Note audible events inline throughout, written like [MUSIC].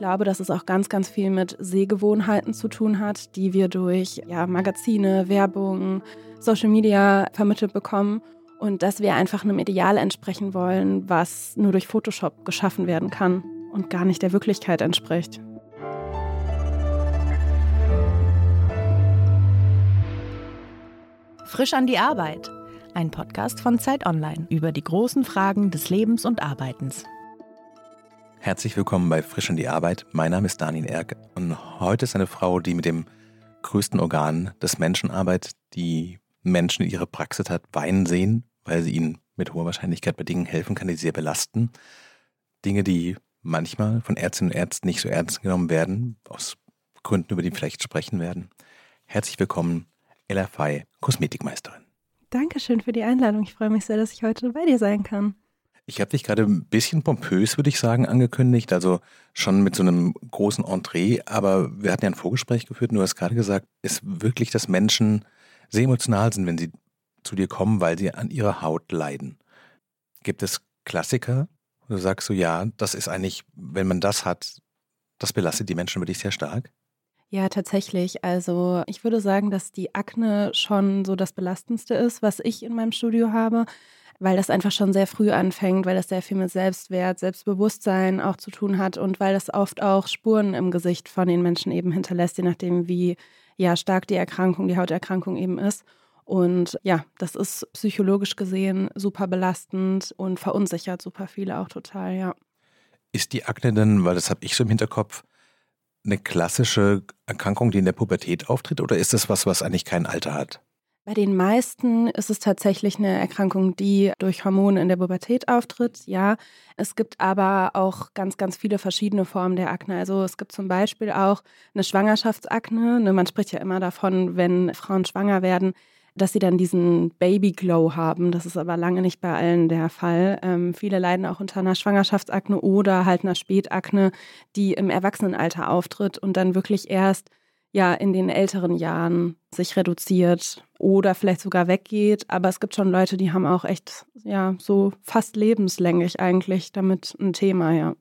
glaube, dass es auch ganz, ganz viel mit Sehgewohnheiten zu tun hat, die wir durch ja, Magazine, Werbung, Social Media vermittelt bekommen. Und dass wir einfach einem Ideal entsprechen wollen, was nur durch Photoshop geschaffen werden kann und gar nicht der Wirklichkeit entspricht. Frisch an die Arbeit. Ein Podcast von Zeit Online über die großen Fragen des Lebens und Arbeitens. Herzlich willkommen bei Frisch an die Arbeit. Mein Name ist Daniel Erk und heute ist eine Frau, die mit dem größten Organ des Menschen arbeitet, die Menschen in ihrer Praxis hat weinen sehen, weil sie ihnen mit hoher Wahrscheinlichkeit bei Dingen helfen kann, die sie sehr belasten. Dinge, die manchmal von Ärztinnen und Ärzten nicht so ernst genommen werden, aus Gründen, über die wir vielleicht sprechen werden. Herzlich willkommen, Ella Fey, Kosmetikmeisterin. Dankeschön für die Einladung. Ich freue mich sehr, dass ich heute bei dir sein kann. Ich habe dich gerade ein bisschen pompös, würde ich sagen, angekündigt, also schon mit so einem großen Entree, aber wir hatten ja ein Vorgespräch geführt und du hast gerade gesagt, ist wirklich, dass Menschen sehr emotional sind, wenn sie zu dir kommen, weil sie an ihrer Haut leiden. Gibt es Klassiker, wo du sagst so, ja, das ist eigentlich, wenn man das hat, das belastet die Menschen wirklich sehr stark? Ja, tatsächlich. Also ich würde sagen, dass die Akne schon so das Belastendste ist, was ich in meinem Studio habe weil das einfach schon sehr früh anfängt, weil das sehr viel mit Selbstwert, Selbstbewusstsein auch zu tun hat und weil das oft auch Spuren im Gesicht von den Menschen eben hinterlässt, je nachdem, wie ja, stark die Erkrankung, die Hauterkrankung eben ist. Und ja, das ist psychologisch gesehen super belastend und verunsichert super viele auch total, ja. Ist die Akne denn, weil das habe ich so im Hinterkopf, eine klassische Erkrankung, die in der Pubertät auftritt, oder ist das was, was eigentlich kein Alter hat? Bei den meisten ist es tatsächlich eine Erkrankung, die durch Hormone in der Pubertät auftritt. Ja, es gibt aber auch ganz, ganz viele verschiedene Formen der Akne. Also es gibt zum Beispiel auch eine Schwangerschaftsakne. Ne, man spricht ja immer davon, wenn Frauen schwanger werden, dass sie dann diesen Baby-Glow haben. Das ist aber lange nicht bei allen der Fall. Ähm, viele leiden auch unter einer Schwangerschaftsakne oder halt einer Spätakne, die im Erwachsenenalter auftritt und dann wirklich erst ja in den älteren Jahren sich reduziert oder vielleicht sogar weggeht. Aber es gibt schon Leute, die haben auch echt, ja, so fast lebenslänglich eigentlich damit ein Thema, ja.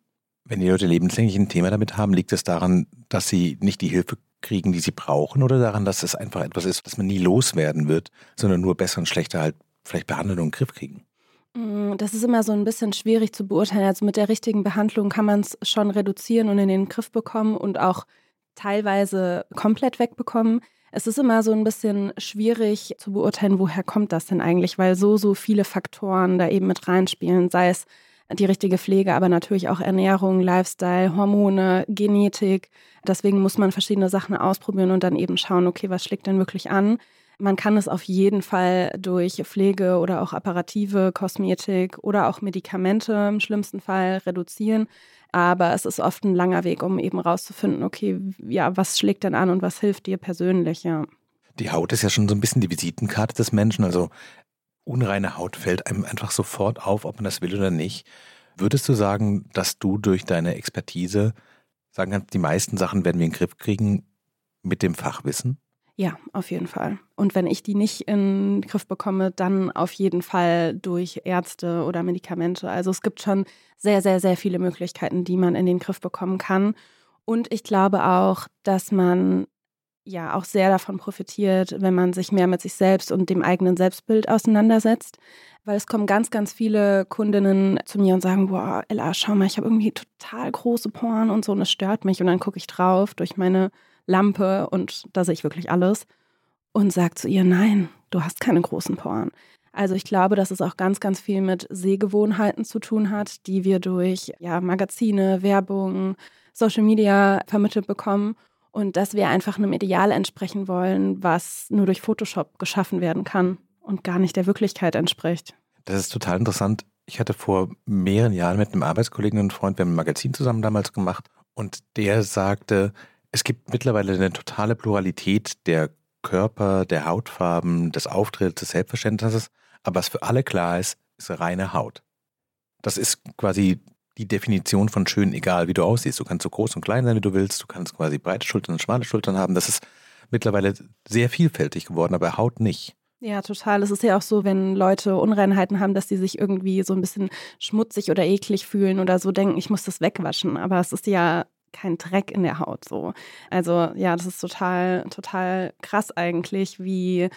Wenn die Leute lebenslänglich ein Thema damit haben, liegt es daran, dass sie nicht die Hilfe kriegen, die sie brauchen, oder daran, dass es einfach etwas ist, das man nie loswerden wird, sondern nur besser und schlechter halt vielleicht behandeln und in den Griff kriegen? Mm, das ist immer so ein bisschen schwierig zu beurteilen. Also mit der richtigen Behandlung kann man es schon reduzieren und in den Griff bekommen und auch teilweise komplett wegbekommen. Es ist immer so ein bisschen schwierig zu beurteilen, woher kommt das denn eigentlich, weil so, so viele Faktoren da eben mit reinspielen, sei es die richtige Pflege, aber natürlich auch Ernährung, Lifestyle, Hormone, Genetik. Deswegen muss man verschiedene Sachen ausprobieren und dann eben schauen, okay, was schlägt denn wirklich an? Man kann es auf jeden Fall durch Pflege oder auch apparative Kosmetik oder auch Medikamente im schlimmsten Fall reduzieren. Aber es ist oft ein langer Weg, um eben rauszufinden, okay, ja, was schlägt denn an und was hilft dir persönlich, ja. Die Haut ist ja schon so ein bisschen die Visitenkarte des Menschen. Also unreine Haut fällt einem einfach sofort auf, ob man das will oder nicht. Würdest du sagen, dass du durch deine Expertise sagen kannst, die meisten Sachen werden wir in den Griff kriegen mit dem Fachwissen? Ja, auf jeden Fall. Und wenn ich die nicht in den Griff bekomme, dann auf jeden Fall durch Ärzte oder Medikamente. Also es gibt schon sehr, sehr, sehr viele Möglichkeiten, die man in den Griff bekommen kann. Und ich glaube auch, dass man ja auch sehr davon profitiert, wenn man sich mehr mit sich selbst und dem eigenen Selbstbild auseinandersetzt. Weil es kommen ganz, ganz viele Kundinnen zu mir und sagen, boah, Ella, schau mal, ich habe irgendwie total große Poren und so und es stört mich. Und dann gucke ich drauf durch meine Lampe und da sehe ich wirklich alles und sagt zu ihr, nein, du hast keine großen Poren. Also ich glaube, dass es auch ganz, ganz viel mit Sehgewohnheiten zu tun hat, die wir durch ja, Magazine, Werbung, Social Media vermittelt bekommen und dass wir einfach einem Ideal entsprechen wollen, was nur durch Photoshop geschaffen werden kann und gar nicht der Wirklichkeit entspricht. Das ist total interessant. Ich hatte vor mehreren Jahren mit einem Arbeitskollegen und Freund, wir haben ein Magazin zusammen damals gemacht und der sagte, es gibt mittlerweile eine totale Pluralität der Körper, der Hautfarben, des Auftritts, des Selbstverständnisses. Aber was für alle klar ist, ist reine Haut. Das ist quasi die Definition von schön, egal wie du aussiehst. Du kannst so groß und klein sein, wie du willst. Du kannst quasi breite Schultern und schmale Schultern haben. Das ist mittlerweile sehr vielfältig geworden, aber Haut nicht. Ja, total. Es ist ja auch so, wenn Leute Unreinheiten haben, dass sie sich irgendwie so ein bisschen schmutzig oder eklig fühlen oder so denken, ich muss das wegwaschen. Aber es ist ja kein Dreck in der Haut so. Also ja, das ist total, total krass eigentlich, wie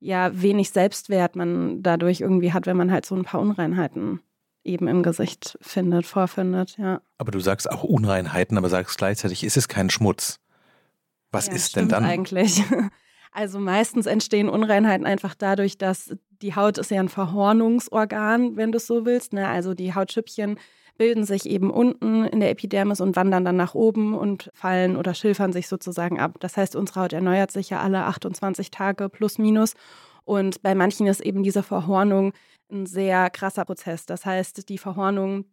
ja wenig Selbstwert man dadurch irgendwie hat, wenn man halt so ein paar Unreinheiten eben im Gesicht findet, vorfindet, ja. Aber du sagst auch Unreinheiten, aber sagst gleichzeitig, ist es kein Schmutz. Was ja, ist denn dann? Eigentlich. [LAUGHS] Also meistens entstehen Unreinheiten einfach dadurch, dass die Haut ist ja ein Verhornungsorgan, wenn du es so willst. Ne? Also die Hautschüppchen bilden sich eben unten in der Epidermis und wandern dann nach oben und fallen oder schilfern sich sozusagen ab. Das heißt, unsere Haut erneuert sich ja alle 28 Tage plus minus. Und bei manchen ist eben diese Verhornung ein sehr krasser Prozess. Das heißt, die Verhornung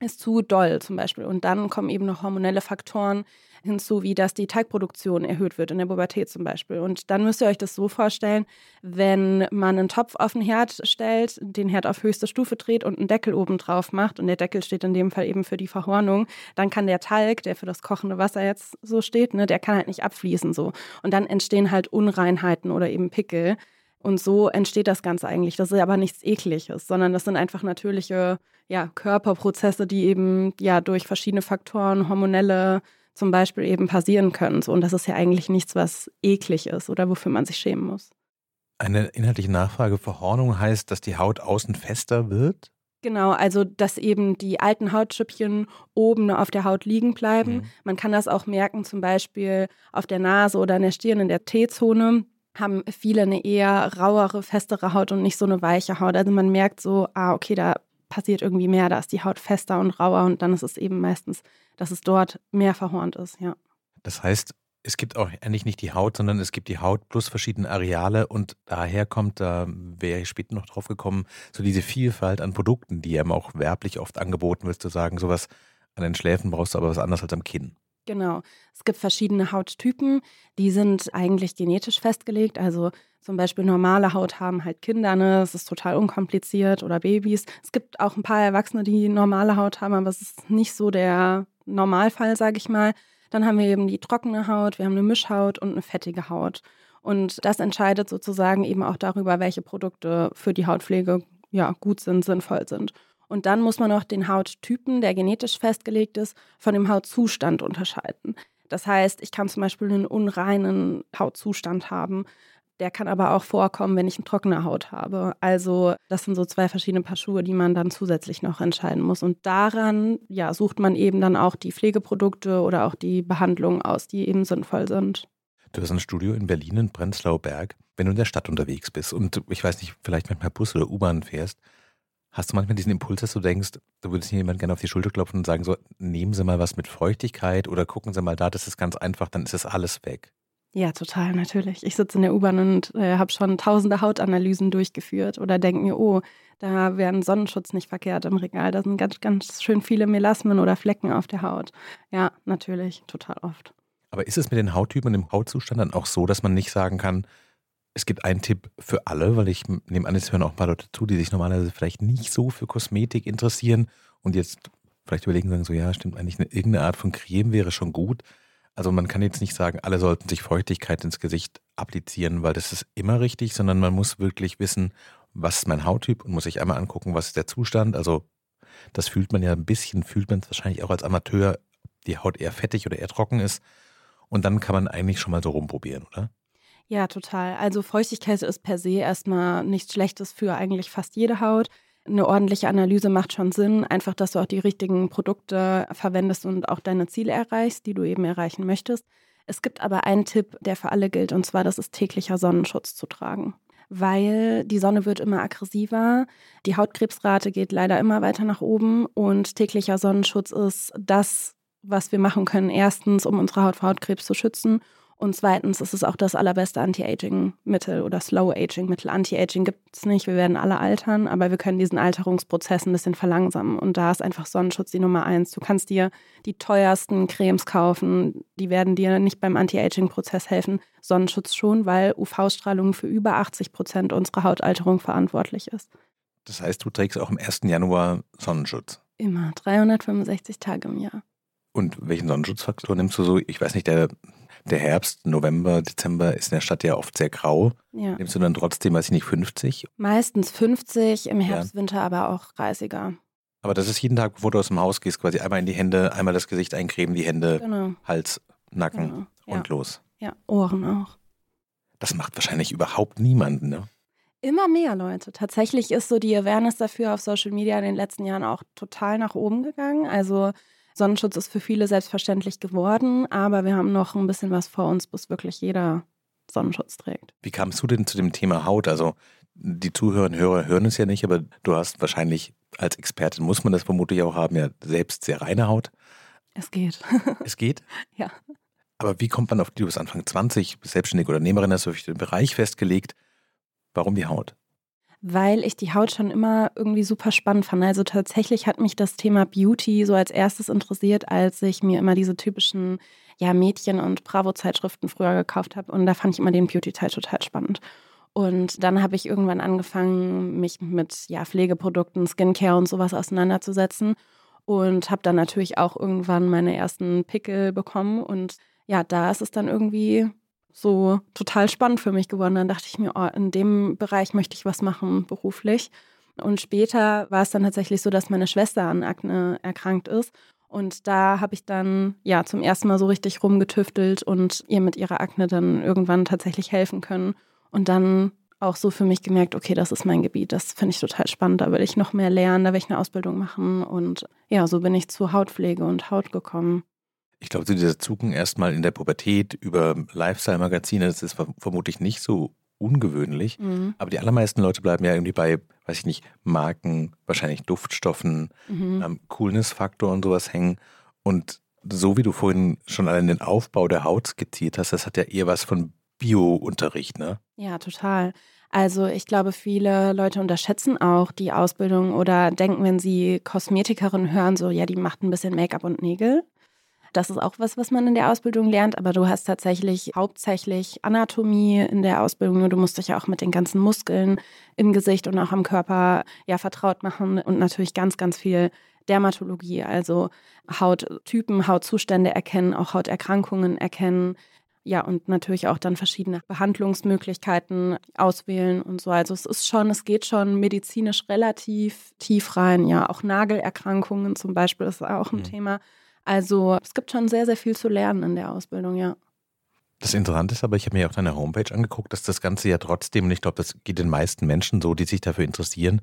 ist zu doll zum Beispiel. Und dann kommen eben noch hormonelle Faktoren hinzu, wie dass die Teigproduktion erhöht wird in der Pubertät zum Beispiel. Und dann müsst ihr euch das so vorstellen, wenn man einen Topf auf den Herd stellt, den Herd auf höchste Stufe dreht und einen Deckel oben drauf macht, und der Deckel steht in dem Fall eben für die Verhornung, dann kann der Talg, der für das kochende Wasser jetzt so steht, ne, der kann halt nicht abfließen so. Und dann entstehen halt Unreinheiten oder eben Pickel. Und so entsteht das Ganze eigentlich. Das ist aber nichts Ekliges, sondern das sind einfach natürliche ja, Körperprozesse, die eben ja durch verschiedene Faktoren, hormonelle zum Beispiel eben passieren können. So, und das ist ja eigentlich nichts, was eklig ist oder wofür man sich schämen muss. Eine inhaltliche Nachfrage. Verhornung heißt, dass die Haut außen fester wird? Genau, also dass eben die alten Hautschüppchen oben auf der Haut liegen bleiben. Mhm. Man kann das auch merken, zum Beispiel auf der Nase oder an der Stirn in der T-Zone haben viele eine eher rauere, festere Haut und nicht so eine weiche Haut. Also man merkt so, ah, okay, da passiert irgendwie mehr, da ist die Haut fester und rauer und dann ist es eben meistens, dass es dort mehr verhornt ist, ja. Das heißt, es gibt auch eigentlich nicht die Haut, sondern es gibt die Haut plus verschiedene Areale und daher kommt, da wäre ich später noch drauf gekommen, so diese Vielfalt an Produkten, die einem auch werblich oft angeboten wird, zu sagen, sowas an den Schläfen brauchst du aber was anderes als am Kinn. Genau. Es gibt verschiedene Hauttypen, die sind eigentlich genetisch festgelegt. Also zum Beispiel normale Haut haben halt Kinder, ne? Das ist total unkompliziert oder Babys. Es gibt auch ein paar Erwachsene, die normale Haut haben, aber es ist nicht so der Normalfall, sage ich mal. Dann haben wir eben die trockene Haut, wir haben eine Mischhaut und eine fettige Haut. Und das entscheidet sozusagen eben auch darüber, welche Produkte für die Hautpflege ja, gut sind, sinnvoll sind. Und dann muss man auch den Hauttypen, der genetisch festgelegt ist, von dem Hautzustand unterscheiden. Das heißt, ich kann zum Beispiel einen unreinen Hautzustand haben. Der kann aber auch vorkommen, wenn ich eine trockene Haut habe. Also das sind so zwei verschiedene Paar Schuhe, die man dann zusätzlich noch entscheiden muss. Und daran ja, sucht man eben dann auch die Pflegeprodukte oder auch die Behandlungen aus, die eben sinnvoll sind. Du hast ein Studio in Berlin, in Prenzlauer Berg. Wenn du in der Stadt unterwegs bist und ich weiß nicht, vielleicht mit einem Bus oder U-Bahn fährst, Hast du manchmal diesen Impuls, dass du denkst, du würdest jemand gerne auf die Schulter klopfen und sagen, so, nehmen Sie mal was mit Feuchtigkeit oder gucken Sie mal da, das ist ganz einfach, dann ist es alles weg. Ja, total, natürlich. Ich sitze in der U-Bahn und äh, habe schon tausende Hautanalysen durchgeführt oder denke mir, oh, da wäre ein Sonnenschutz nicht verkehrt im Regal. Da sind ganz, ganz schön viele Melasmen oder Flecken auf der Haut. Ja, natürlich, total oft. Aber ist es mit den Hauttypen und dem Hautzustand dann auch so, dass man nicht sagen kann, es gibt einen Tipp für alle, weil ich nehme an, es hören auch ein paar Leute zu, die sich normalerweise vielleicht nicht so für Kosmetik interessieren und jetzt vielleicht überlegen sagen so, ja, stimmt eigentlich, eine, irgendeine Art von Creme wäre schon gut. Also man kann jetzt nicht sagen, alle sollten sich Feuchtigkeit ins Gesicht applizieren, weil das ist immer richtig, sondern man muss wirklich wissen, was ist mein Hauttyp und muss sich einmal angucken, was ist der Zustand. Also das fühlt man ja ein bisschen, fühlt man es wahrscheinlich auch als Amateur, die Haut eher fettig oder eher trocken ist. Und dann kann man eigentlich schon mal so rumprobieren, oder? Ja, total. Also Feuchtigkeit ist per se erstmal nichts Schlechtes für eigentlich fast jede Haut. Eine ordentliche Analyse macht schon Sinn, einfach, dass du auch die richtigen Produkte verwendest und auch deine Ziele erreichst, die du eben erreichen möchtest. Es gibt aber einen Tipp, der für alle gilt, und zwar, das ist täglicher Sonnenschutz zu tragen. Weil die Sonne wird immer aggressiver, die Hautkrebsrate geht leider immer weiter nach oben und täglicher Sonnenschutz ist das, was wir machen können. Erstens, um unsere Haut vor Hautkrebs zu schützen und zweitens ist es auch das allerbeste Anti-Aging-Mittel oder Slow-Aging-Mittel. Anti-Aging gibt es nicht, wir werden alle altern, aber wir können diesen Alterungsprozess ein bisschen verlangsamen. Und da ist einfach Sonnenschutz die Nummer eins. Du kannst dir die teuersten Cremes kaufen, die werden dir nicht beim Anti-Aging-Prozess helfen. Sonnenschutz schon, weil UV-Strahlung für über 80 Prozent unserer Hautalterung verantwortlich ist. Das heißt, du trägst auch am 1. Januar Sonnenschutz? Immer, 365 Tage im Jahr. Und welchen Sonnenschutzfaktor nimmst du so? Ich weiß nicht, der der Herbst, November, Dezember ist in der Stadt ja oft sehr grau. Ja. Nimmst du dann trotzdem, weiß ich nicht, 50? Meistens 50, im Herbst, ja. Winter aber auch 30er. Aber das ist jeden Tag, bevor du aus dem Haus gehst, quasi einmal in die Hände, einmal das Gesicht eincremen, die Hände, Genau. Hals, Nacken Genau. Ja. und los. Ja, Ohren auch. Das macht wahrscheinlich überhaupt niemanden, ne? Immer mehr Leute. Tatsächlich ist so die Awareness dafür auf Social Media in den letzten Jahren auch total nach oben gegangen. Also Sonnenschutz ist für viele selbstverständlich geworden, aber wir haben noch ein bisschen was vor uns, bis wirklich jeder Sonnenschutz trägt. Wie kamst du denn zu dem Thema Haut? Also die Zuhörerinnen und Hörer hören es ja nicht, aber du hast wahrscheinlich als Expertin, muss man das vermutlich auch haben, ja selbst sehr reine Haut. Es geht. [LAUGHS] Es geht. Ja. Aber wie kommt man auf die, du bist Anfang 20, bist selbstständige Unternehmerin, hast du den Bereich festgelegt. Warum die Haut? Weil ich die Haut schon immer irgendwie super spannend fand. Also tatsächlich hat mich das Thema Beauty so als erstes interessiert, als ich mir immer diese typischen ja, Mädchen- und Bravo-Zeitschriften früher gekauft habe. Und da fand ich immer den Beauty-Teil total spannend. Und dann habe ich irgendwann angefangen, mich mit ja, Pflegeprodukten, Skincare und sowas auseinanderzusetzen. Und habe dann natürlich auch irgendwann meine ersten Pickel bekommen. Und ja, da ist es dann irgendwie so total spannend für mich geworden. Dann dachte ich mir, oh, in dem Bereich möchte ich was machen beruflich. Und später war es dann tatsächlich so, dass meine Schwester an Akne erkrankt ist. Und da habe ich dann ja zum ersten Mal so richtig rumgetüftelt und ihr mit ihrer Akne dann irgendwann tatsächlich helfen können. Und dann auch so für mich gemerkt, okay, das ist mein Gebiet, das finde ich total spannend, da will ich noch mehr lernen, da will ich eine Ausbildung machen. Und ja, so bin ich zu Hautpflege und Haut gekommen. Ich glaube, zu dieser Zugang erstmal in der Pubertät über Lifestyle-Magazine, das ist vermutlich nicht so ungewöhnlich. Mhm. Aber die allermeisten Leute bleiben ja irgendwie bei, weiß ich nicht, Marken, wahrscheinlich Duftstoffen, Mhm. ähm, Coolness-Faktor und sowas hängen. Und so wie du vorhin schon allein den Aufbau der Haut skizziert hast, das hat ja eher was von Bio-Unterricht, ne? Ja, total. Also ich glaube, viele Leute unterschätzen auch die Ausbildung oder denken, wenn sie Kosmetikerin hören, so, ja, die macht ein bisschen Make-up und Nägel. Das ist auch was, was man in der Ausbildung lernt, aber du hast tatsächlich hauptsächlich Anatomie in der Ausbildung. Nur du musst dich ja auch mit den ganzen Muskeln im Gesicht und auch am Körper ja vertraut machen und natürlich ganz, ganz viel Dermatologie, also Hauttypen, Hautzustände erkennen, auch Hauterkrankungen erkennen. Ja, und natürlich auch dann verschiedene Behandlungsmöglichkeiten auswählen und so. Also es ist schon, es geht schon medizinisch relativ tief rein. Ja, auch Nagelerkrankungen zum Beispiel ist auch ein Mhm. Thema. Also es gibt schon sehr, sehr viel zu lernen in der Ausbildung, ja. Das Interessante ist aber, ich habe mir auch deine Homepage angeguckt, dass das Ganze ja trotzdem, und ich glaube, das geht den meisten Menschen so, die sich dafür interessieren,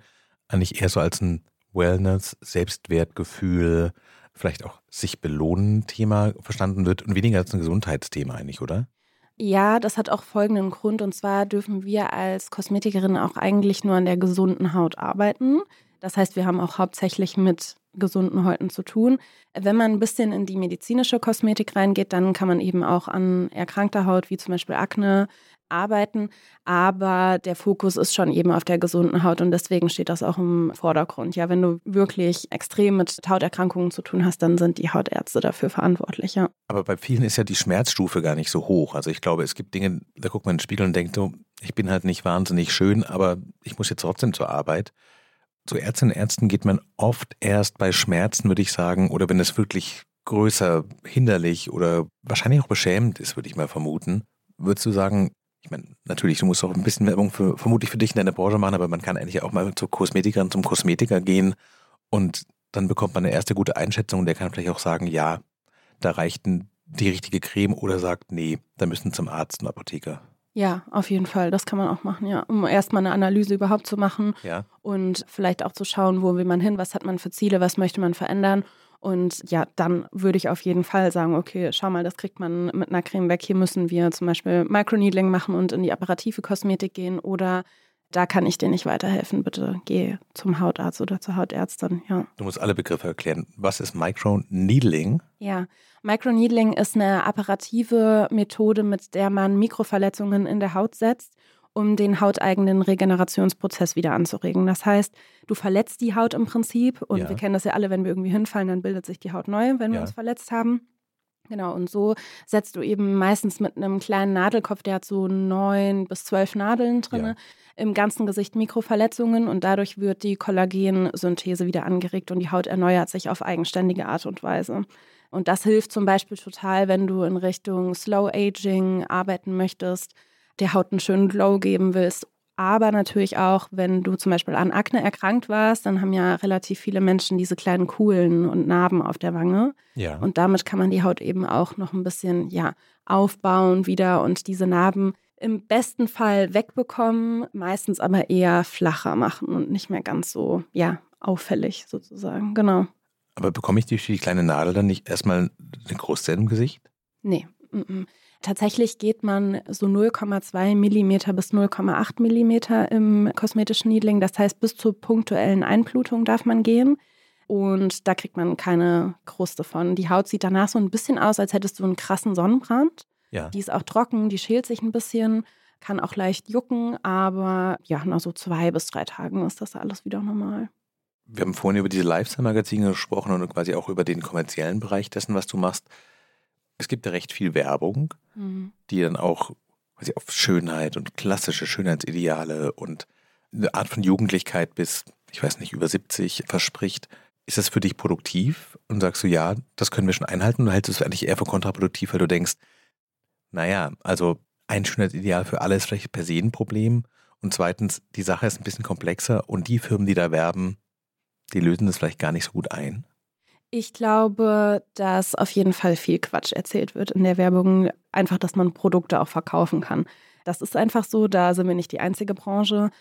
eigentlich eher so als ein Wellness, Selbstwertgefühl, vielleicht auch sich belohnen Thema verstanden wird und weniger als ein Gesundheitsthema eigentlich, oder? Ja, das hat auch folgenden Grund. Und zwar dürfen wir als Kosmetikerin auch eigentlich nur an der gesunden Haut arbeiten. Das heißt, wir haben auch hauptsächlich mit gesunden Häuten zu tun. Wenn man ein bisschen in die medizinische Kosmetik reingeht, dann kann man eben auch an erkrankter Haut, wie zum Beispiel Akne, arbeiten. Aber der Fokus ist schon eben auf der gesunden Haut und deswegen steht das auch im Vordergrund. Ja, wenn du wirklich extrem mit Hauterkrankungen zu tun hast, dann sind die Hautärzte dafür verantwortlich. Ja. Aber bei vielen ist ja die Schmerzstufe gar nicht so hoch. Also ich glaube, es gibt Dinge, da guckt man in den Spiegel und denkt so, ich bin halt nicht wahnsinnig schön, aber ich muss jetzt trotzdem zur Arbeit. Zu Ärztinnen und Ärzten geht man oft erst bei Schmerzen, würde ich sagen, oder wenn es wirklich größer hinderlich oder wahrscheinlich auch beschämend ist, würde ich mal vermuten. Würdest du sagen, ich meine, natürlich, du musst auch ein bisschen Werbung für, vermutlich für dich in deiner Branche machen, aber man kann eigentlich auch mal zur Kosmetikerin, zum Kosmetiker gehen und dann bekommt man eine erste gute Einschätzung und der kann vielleicht auch sagen, ja, da reicht die richtige Creme oder sagt, nee, da müssen zum Arzt und Apotheker. Ja, auf jeden Fall. Das kann man auch machen, ja. Um erstmal eine Analyse überhaupt zu machen Ja. und vielleicht auch zu schauen, wo will man hin, was hat man für Ziele, was möchte man verändern. Und ja, dann würde ich auf jeden Fall sagen, okay, schau mal, das kriegt man mit einer Creme weg. Hier müssen wir zum Beispiel Microneedling machen und in die apparative Kosmetik gehen oder da kann ich dir nicht weiterhelfen. Bitte geh zum Hautarzt oder zur Hautärztin, ja. Du musst alle Begriffe erklären. Was ist Microneedling? Ja, Microneedling ist eine apparative Methode, mit der man Mikroverletzungen in der Haut setzt, um den hauteigenen Regenerationsprozess wieder anzuregen. Das heißt, du verletzt die Haut im Prinzip und Ja. wir kennen das ja alle, wenn wir irgendwie hinfallen, dann bildet sich die Haut neu, wenn wir Ja. uns verletzt haben. Genau, und so setzt du eben meistens mit einem kleinen Nadelkopf, der hat so neun bis zwölf Nadeln drin, Ja. im ganzen Gesicht Mikroverletzungen und dadurch wird die Kollagensynthese wieder angeregt und die Haut erneuert sich auf eigenständige Art und Weise. Und das hilft zum Beispiel total, wenn du in Richtung Slow Aging arbeiten möchtest, der Haut einen schönen Glow geben willst, aber natürlich auch, wenn du zum Beispiel an Akne erkrankt warst, dann haben ja relativ viele Menschen diese kleinen Kuhlen und Narben auf der Wange. Ja. Und damit kann man die Haut eben auch noch ein bisschen ja, aufbauen wieder und diese Narben im besten Fall wegbekommen, meistens aber eher flacher machen und nicht mehr ganz so ja, auffällig sozusagen. Genau. Aber bekomme ich durch die kleine Nadel dann nicht erstmal eine Kruste im Gesicht? Nee. Mm -mm. Tatsächlich geht man so 0,2 mm bis 0,8 mm im kosmetischen Needling. Das heißt, bis zur punktuellen Einblutung darf man gehen. Und da kriegt man keine Kruste von. Die Haut sieht danach so ein bisschen aus, als hättest du einen krassen Sonnenbrand. Ja. Die ist auch trocken, die schält sich ein bisschen, kann auch leicht jucken, aber ja, nach so zwei bis drei Tagen ist das alles wieder normal. Wir haben vorhin über diese Lifestyle-Magazine gesprochen und quasi auch über den kommerziellen Bereich dessen, was du machst. Es gibt ja recht viel Werbung, Mhm. die dann auch quasi auf Schönheit und klassische Schönheitsideale und eine Art von Jugendlichkeit bis, ich weiß nicht, über 70 verspricht. Ist das für dich produktiv? Und sagst du, ja, das können wir schon einhalten? Oder hältst du es eigentlich eher für kontraproduktiv, weil du denkst, naja, also ein Schönheitsideal für alle ist vielleicht per se ein Problem. Und zweitens, die Sache ist ein bisschen komplexer und die Firmen, die da werben, die lösen das vielleicht gar nicht so gut ein. Ich glaube, dass auf jeden Fall viel Quatsch erzählt wird in der Werbung. Einfach, dass man Produkte auch verkaufen kann. Das ist einfach so, da sind wir nicht die einzige Branche.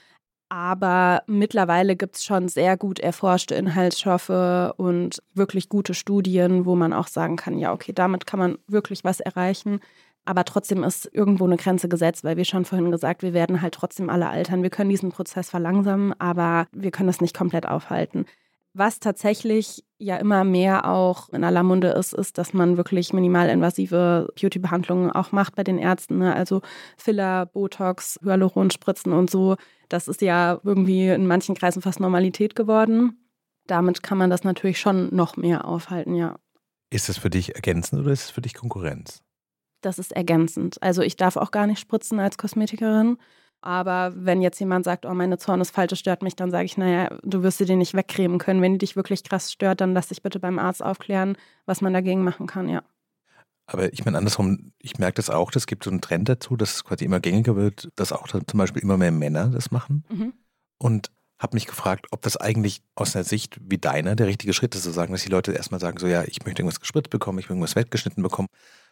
Aber mittlerweile gibt es schon sehr gut erforschte Inhaltsstoffe und wirklich gute Studien, wo man auch sagen kann, ja, okay, damit kann man wirklich was erreichen. Aber trotzdem ist irgendwo eine Grenze gesetzt, weil wir schon vorhin gesagt, wir werden halt trotzdem alle altern. Wir können diesen Prozess verlangsamen, aber wir können das nicht komplett aufhalten. Was tatsächlich ja immer mehr auch in aller Munde ist, ist, dass man wirklich minimalinvasive Beauty-Behandlungen auch macht bei den Ärzten. Ne? Also Filler, Botox, Hyaluronspritzen und so. Das ist ja irgendwie in manchen Kreisen fast Normalität geworden. Damit kann man das natürlich schon noch mehr aufhalten, ja. Ist das für dich ergänzend oder ist es für dich Konkurrenz? Das ist ergänzend. Also ich darf auch gar nicht spritzen als Kosmetikerin. Aber wenn jetzt jemand sagt, oh, meine Zornesfalte stört mich, dann sage ich, naja, du wirst sie dir nicht wegcremen können. Wenn die dich wirklich krass stört, dann lass dich bitte beim Arzt aufklären, was man dagegen machen kann, ja. Aber ich meine andersrum, ich merke das auch, es gibt so einen Trend dazu, dass es quasi immer gängiger wird, dass auch zum Beispiel immer mehr Männer das machen. Mhm. Und habe mich gefragt, ob das eigentlich aus einer Sicht wie deiner der richtige Schritt ist, zu sagen, dass die Leute erstmal sagen, so ja, ich möchte irgendwas gespritzt bekommen, ich möchte irgendwas weggeschnitten bekommen.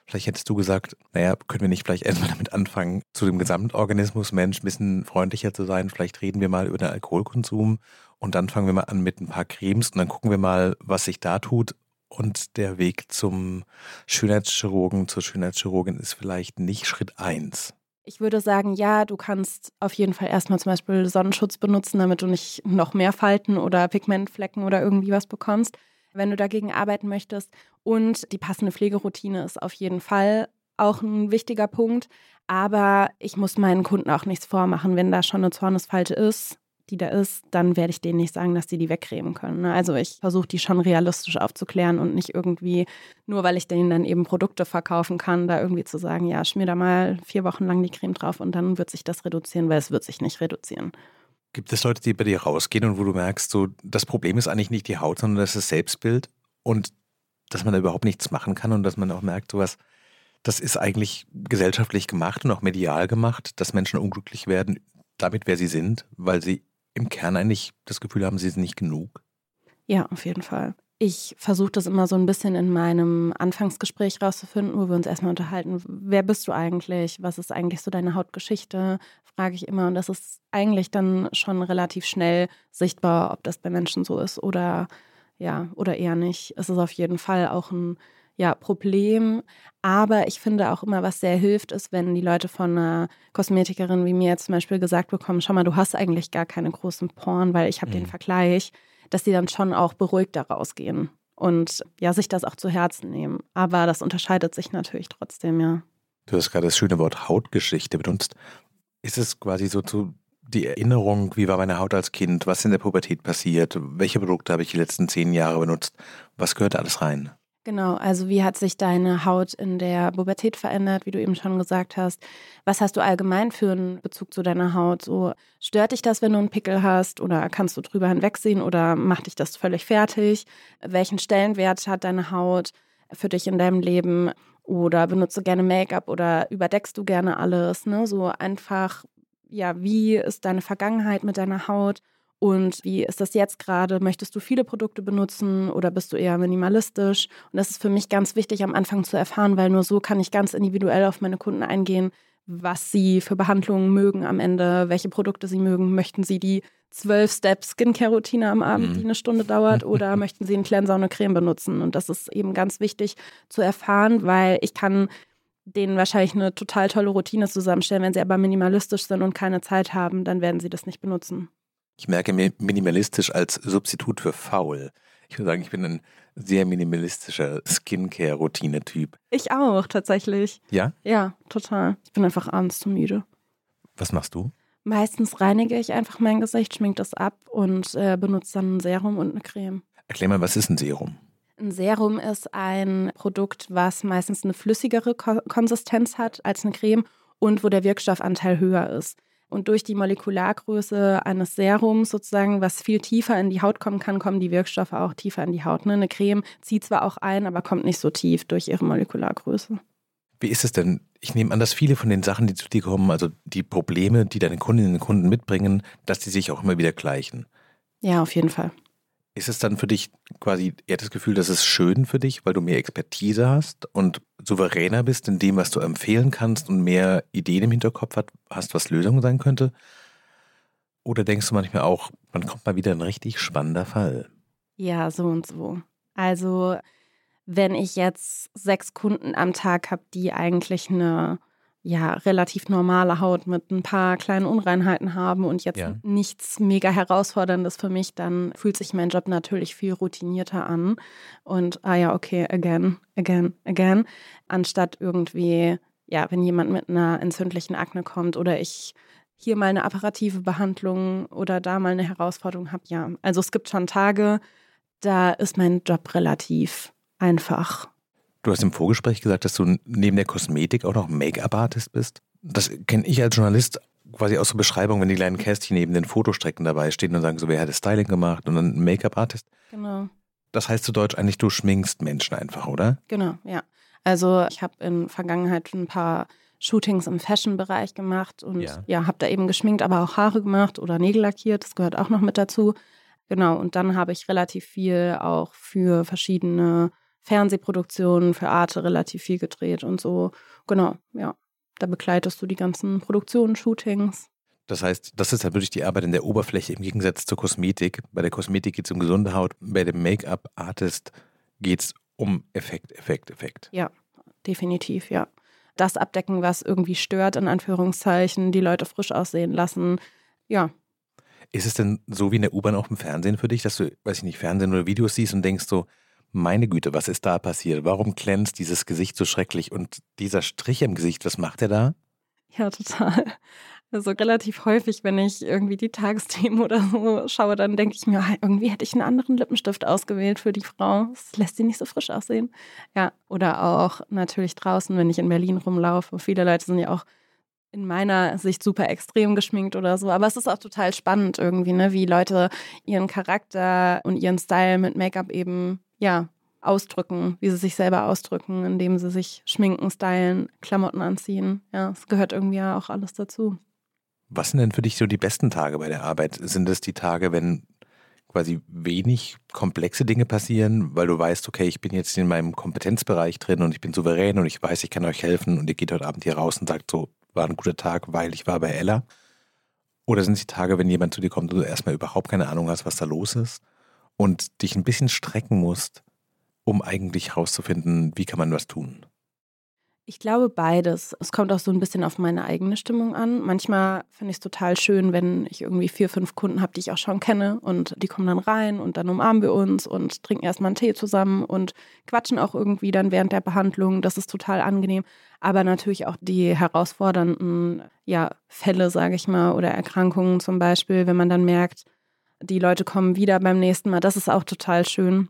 Vielleicht hättest du gesagt, naja, können wir nicht vielleicht erstmal damit anfangen, zu dem Gesamtorganismus Mensch ein bisschen freundlicher zu sein. Vielleicht reden wir mal über den Alkoholkonsum und dann fangen wir mal an mit ein paar Cremes und dann gucken wir mal, was sich da tut. Und der Weg zum Schönheitschirurgen, zur Schönheitschirurgin ist vielleicht nicht Schritt eins. Ich würde sagen, ja, du kannst auf jeden Fall erstmal zum Beispiel Sonnenschutz benutzen, damit du nicht noch mehr Falten oder Pigmentflecken oder irgendwie was bekommst, wenn du dagegen arbeiten möchtest. Und die passende Pflegeroutine ist auf jeden Fall auch ein wichtiger Punkt. Aber ich muss meinen Kunden auch nichts vormachen. Wenn da schon eine Zornesfalte ist, die da ist, dann werde ich denen nicht sagen, dass die die wegcremen können. ne? Also ich versuche die schon realistisch aufzuklären und nicht irgendwie, nur weil ich denen dann eben Produkte verkaufen kann, da irgendwie zu sagen, ja, schmier da mal vier Wochen lang die Creme drauf und dann wird sich das reduzieren, weil es wird sich nicht reduzieren. Gibt es Leute, die bei dir rausgehen und wo du merkst, so das Problem ist eigentlich nicht die Haut, sondern das ist das Selbstbild und dass man da überhaupt nichts machen kann und dass man auch merkt, sowas, das ist eigentlich gesellschaftlich gemacht und auch medial gemacht, dass Menschen unglücklich werden damit, wer sie sind, weil sie im Kern eigentlich das Gefühl haben, sie sind nicht genug. Ja, auf jeden Fall. Ich versuche das immer so ein bisschen in meinem Anfangsgespräch rauszufinden, wo wir uns erstmal unterhalten. Wer bist du eigentlich? Was ist eigentlich so deine Hautgeschichte? Frage ich immer. Und das ist eigentlich dann schon relativ schnell sichtbar, ob das bei Menschen so ist oder ja, oder eher nicht. Es ist auf jeden Fall auch ein ja, Problem. Aber ich finde auch immer, was sehr hilft, ist, wenn die Leute von einer Kosmetikerin wie mir jetzt zum Beispiel gesagt bekommen, schau mal, du hast eigentlich gar keine großen Poren, weil ich habe den Mhm. Vergleich, dass die dann schon auch beruhigt da rausgehen und ja, sich das auch zu Herzen nehmen. Aber das unterscheidet sich natürlich trotzdem, ja. Du hast gerade das schöne Wort Hautgeschichte benutzt. Ist es quasi so zu die Erinnerung, wie war meine Haut als Kind, was in der Pubertät passiert, welche Produkte habe ich die letzten zehn Jahre benutzt, was gehört alles rein? Genau, also wie hat sich deine Haut in der Pubertät verändert, wie du eben schon gesagt hast? Was hast du allgemein für einen Bezug zu deiner Haut? So stört dich das, wenn du einen Pickel hast oder kannst du drüber hinwegsehen oder macht dich das völlig fertig? Welchen Stellenwert hat deine Haut für dich in deinem Leben? Oder benutzt du gerne Make-up oder überdeckst du gerne alles? Ne? So einfach ja, wie ist deine Vergangenheit mit deiner Haut und wie ist das jetzt gerade? Möchtest du viele Produkte benutzen oder bist du eher minimalistisch? Und das ist für mich ganz wichtig am Anfang zu erfahren, weil nur so kann ich ganz individuell auf meine Kunden eingehen, was sie für Behandlungen mögen am Ende, welche Produkte sie mögen. Möchten sie die 12-Step-Skincare-Routine am Abend, mhm. die eine Stunde dauert, [LAUGHS] oder möchten sie einen Cleanser und eine Creme benutzen? Und das ist eben ganz wichtig zu erfahren, weil ich kann denen wahrscheinlich eine total tolle Routine zusammenstellen. Wenn sie aber minimalistisch sind und keine Zeit haben, dann werden sie das nicht benutzen. Ich merke mir minimalistisch als Substitut für faul. Ich würde sagen, ich bin ein sehr minimalistischer Skincare-Routine-Typ. Ich auch, tatsächlich. Ja? Ja, total. Ich bin einfach abends zu müde. Was machst du? Meistens reinige ich einfach mein Gesicht, schmink das ab und äh, benutze dann ein Serum und eine Creme. Erklär mal, was ist ein Serum? Ein Serum ist ein Produkt, was meistens eine flüssigere Konsistenz hat als eine Creme und wo der Wirkstoffanteil höher ist. Und durch die Molekulargröße eines Serums sozusagen, was viel tiefer in die Haut kommen kann, kommen die Wirkstoffe auch tiefer in die Haut. Ne? Eine Creme zieht zwar auch ein, aber kommt nicht so tief durch ihre Molekulargröße. Wie ist es denn? Ich nehme an, dass viele von den Sachen, die zu dir kommen, also die Probleme, die deine Kundinnen und Kunden mitbringen, dass die sich auch immer wieder gleichen. Ja, auf jeden Fall. Ist es dann für dich quasi eher das Gefühl, dass es schön für dich, weil du mehr Expertise hast und souveräner bist in dem, was du empfehlen kannst und mehr Ideen im Hinterkopf hast, was Lösung sein könnte? Oder denkst du manchmal auch, man kommt mal wieder ein richtig spannender Fall? Ja, so und so. Also, wenn ich jetzt sechs Kunden am Tag habe, die eigentlich eine ja, relativ normale Haut mit ein paar kleinen Unreinheiten haben und jetzt ja. nichts mega herausforderndes für mich, dann fühlt sich mein Job natürlich viel routinierter an. Und ah ja, okay, again, again, again. Anstatt irgendwie, ja, wenn jemand mit einer entzündlichen Akne kommt oder ich hier mal eine apparative Behandlung oder da mal eine Herausforderung habe, ja. Also es gibt schon Tage, da ist mein Job relativ einfach Du hast im Vorgespräch gesagt, dass du neben der Kosmetik auch noch Make-up-Artist bist. Das kenne ich als Journalist quasi aus der Beschreibung, wenn die kleinen Kästchen neben den Fotostrecken dabei stehen und sagen so, wer hat das Styling gemacht und dann Make-up-Artist. Genau. Das heißt zu Deutsch eigentlich, du schminkst Menschen einfach, oder? Genau, ja. Also ich habe in Vergangenheit ein paar Shootings im Fashion-Bereich gemacht und ja, ja habe da eben geschminkt, aber auch Haare gemacht oder Nägel lackiert. Das gehört auch noch mit dazu. Genau, und dann habe ich relativ viel auch für verschiedene Fernsehproduktionen für Arte relativ viel gedreht und so. Genau, ja. Da begleitest du die ganzen Produktionen, Shootings. Das heißt, das ist halt wirklich die Arbeit in der Oberfläche im Gegensatz zur Kosmetik. Bei der Kosmetik geht es um gesunde Haut, bei dem Make-up-Artist geht es um Effekt, Effekt, Effekt. Ja, definitiv, ja. Das abdecken, was irgendwie stört, in Anführungszeichen, die Leute frisch aussehen lassen. Ja. Ist es denn so wie in der U-Bahn auch im Fernsehen für dich, dass du, weiß ich nicht, Fernsehen oder Videos siehst und denkst so, meine Güte, was ist da passiert? Warum glänzt dieses Gesicht so schrecklich? Und dieser Strich im Gesicht, was macht er da? Ja, total. Also relativ häufig, wenn ich irgendwie die Tagesthemen oder so schaue, dann denke ich mir, irgendwie hätte ich einen anderen Lippenstift ausgewählt für die Frau. Das lässt sie nicht so frisch aussehen. Ja, oder auch natürlich draußen, wenn ich in Berlin rumlaufe. Viele Leute sind ja auch in meiner Sicht super extrem geschminkt oder so. Aber es ist auch total spannend irgendwie, ne? wie Leute ihren Charakter und ihren Style mit Make-up eben ja, ausdrücken, wie sie sich selber ausdrücken, indem sie sich schminken, stylen, Klamotten anziehen. Ja, es gehört irgendwie ja auch alles dazu. Was sind denn für dich so die besten Tage bei der Arbeit? Sind es die Tage, wenn quasi wenig komplexe Dinge passieren, weil du weißt, okay, ich bin jetzt in meinem Kompetenzbereich drin und ich bin souverän und ich weiß, ich kann euch helfen und ihr geht heute Abend hier raus und sagt so, war ein guter Tag, weil ich war bei Ella? Oder sind es die Tage, wenn jemand zu dir kommt und du erstmal überhaupt keine Ahnung hast, was da los ist? Und dich ein bisschen strecken musst, um eigentlich herauszufinden, wie kann man was tun? Ich glaube beides. Es kommt auch so ein bisschen auf meine eigene Stimmung an. Manchmal finde ich es total schön, wenn ich irgendwie vier, fünf Kunden habe, die ich auch schon kenne und die kommen dann rein und dann umarmen wir uns und trinken erstmal einen Tee zusammen und quatschen auch irgendwie dann während der Behandlung. Das ist total angenehm. Aber natürlich auch die herausfordernden ja, Fälle, sage ich mal, oder Erkrankungen zum Beispiel, wenn man dann merkt, die Leute kommen wieder beim nächsten Mal. Das ist auch total schön.